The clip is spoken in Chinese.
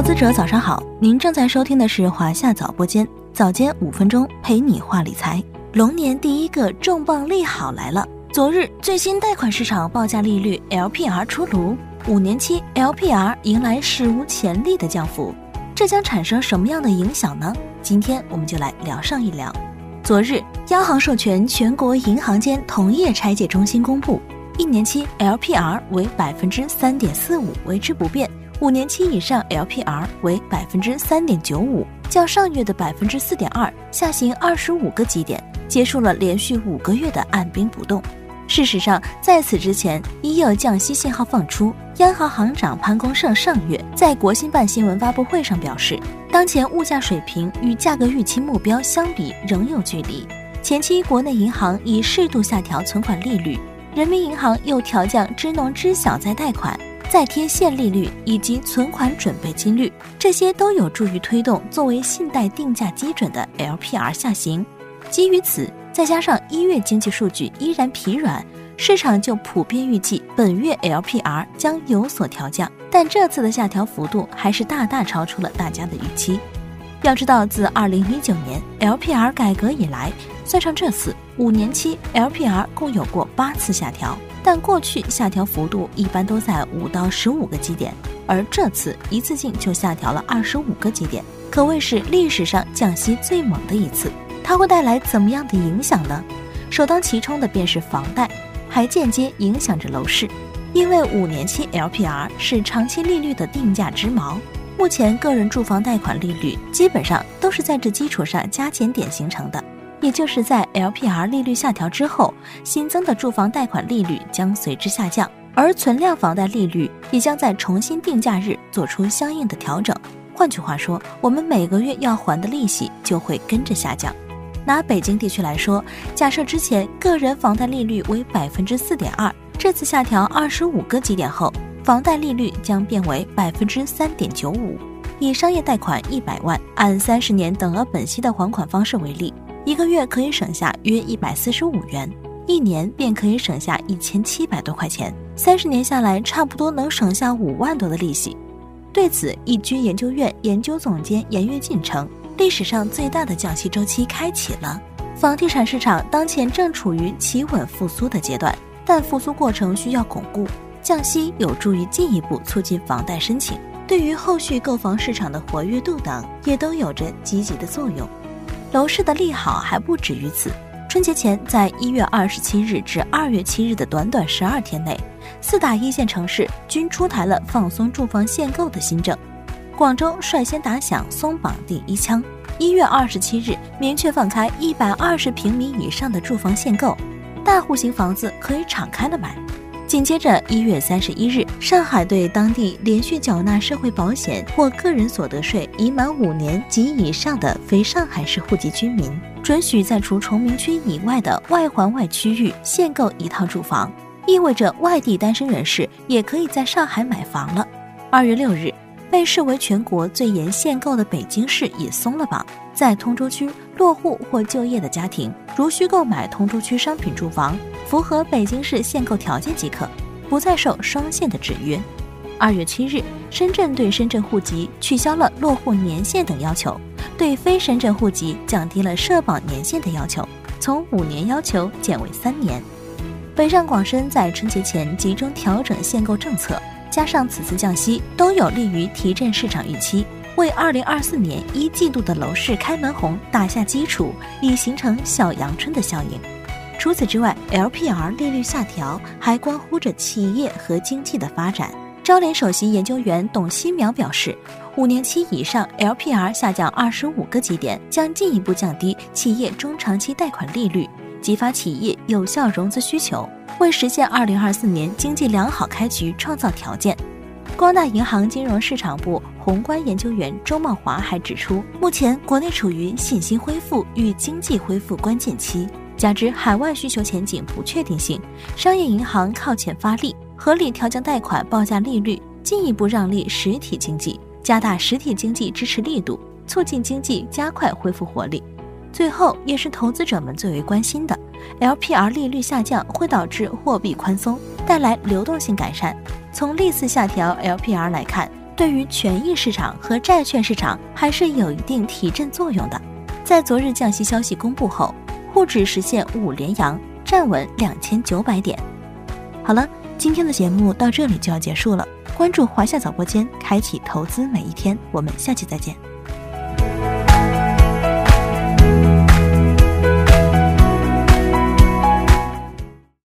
投资者早上好，您正在收听的是华夏早播间，早间五分钟陪你话理财。龙年第一个重磅利好来了，昨日最新贷款市场报价利率 LPR 出炉，五年期 LPR 迎来史无前例的降幅，这将产生什么样的影响呢？今天我们就来聊上一聊。昨日，央行授权全国银行间同业拆借中心公布，一年期 LPR 为百分之三点四五，维持不变。五年期以上 LPR 为百分之三点九五，较上月的百分之四点二下行二十五个基点，结束了连续五个月的按兵不动。事实上，在此之前已有降息信号放出。央行行长潘功胜上月在国新办新闻发布会上表示，当前物价水平与价格预期目标相比仍有距离。前期国内银行已适度下调存款利率，人民银行又调降支农支小再贷款。再贴现利率以及存款准备金率，这些都有助于推动作为信贷定价基准的 LPR 下行。基于此，再加上一月经济数据依然疲软，市场就普遍预计本月 LPR 将有所调降。但这次的下调幅度还是大大超出了大家的预期。要知道，自2019年 LPR 改革以来，算上这次五年期 LPR，共有过八次下调。但过去下调幅度一般都在五到十五个基点，而这次一次性就下调了二十五个基点，可谓是历史上降息最猛的一次。它会带来怎么样的影响呢？首当其冲的便是房贷，还间接影响着楼市，因为五年期 LPR 是长期利率的定价之锚。目前个人住房贷款利率基本上都是在这基础上加减点形成的。也就是在 LPR 利率下调之后，新增的住房贷款利率将随之下降，而存量房贷利率也将在重新定价日做出相应的调整。换句话说，我们每个月要还的利息就会跟着下降。拿北京地区来说，假设之前个人房贷利率为百分之四点二，这次下调二十五个基点后，房贷利率将变为百分之三点九五。以商业贷款一百万，按三十年等额本息的还款方式为例。一个月可以省下约一百四十五元，一年便可以省下一千七百多块钱，三十年下来，差不多能省下五万多的利息。对此，易居研究院研究总监严跃进称，历史上最大的降息周期开启了，房地产市场当前正处于企稳复苏的阶段，但复苏过程需要巩固，降息有助于进一步促进房贷申请，对于后续购房市场的活跃度等，也都有着积极的作用。楼市的利好还不止于此。春节前，在一月二十七日至二月七日的短短十二天内，四大一线城市均出台了放松住房限购的新政。广州率先打响松绑第一枪，一月二十七日明确放开一百二十平米以上的住房限购，大户型房子可以敞开了买。紧接着，一月三十一日，上海对当地连续缴纳社会保险或个人所得税已满五年及以上的非上海市户籍居民，准许在除崇明区以外的外环外区域限购一套住房，意味着外地单身人士也可以在上海买房了。二月六日，被视为全国最严限购的北京市也松了绑，在通州区落户或就业的家庭，如需购买通州区商品住房。符合北京市限购条件即可，不再受双限的制约。二月七日，深圳对深圳户籍取消了落户年限等要求，对非深圳户籍降低了社保年限的要求，从五年要求减为三年。北上广深在春节前集中调整限购政策，加上此次降息，都有利于提振市场预期，为二零二四年一季度的楼市开门红打下基础，以形成小阳春的效应。除此之外，LPR 利率下调还关乎着企业和经济的发展。招联首席研究员董希淼表示，五年期以上 LPR 下降二十五个基点，将进一步降低企业中长期贷款利率，激发企业有效融资需求，为实现二零二四年经济良好开局创造条件。光大银行金融市场部宏观研究员周茂华还指出，目前国内处于信心恢复与经济恢复关键期。加之海外需求前景不确定性，商业银行靠前发力，合理调降贷款报价利率，进一步让利实体经济，加大实体经济支持力度，促进经济加快恢复活力。最后，也是投资者们最为关心的，LPR 利率下降会导致货币宽松，带来流动性改善。从历次下调 LPR 来看，对于权益市场和债券市场还是有一定提振作用的。在昨日降息消息公布后，沪指实现五连阳，站稳两千九百点。好了，今天的节目到这里就要结束了。关注华夏早播间，开启投资每一天。我们下期再见。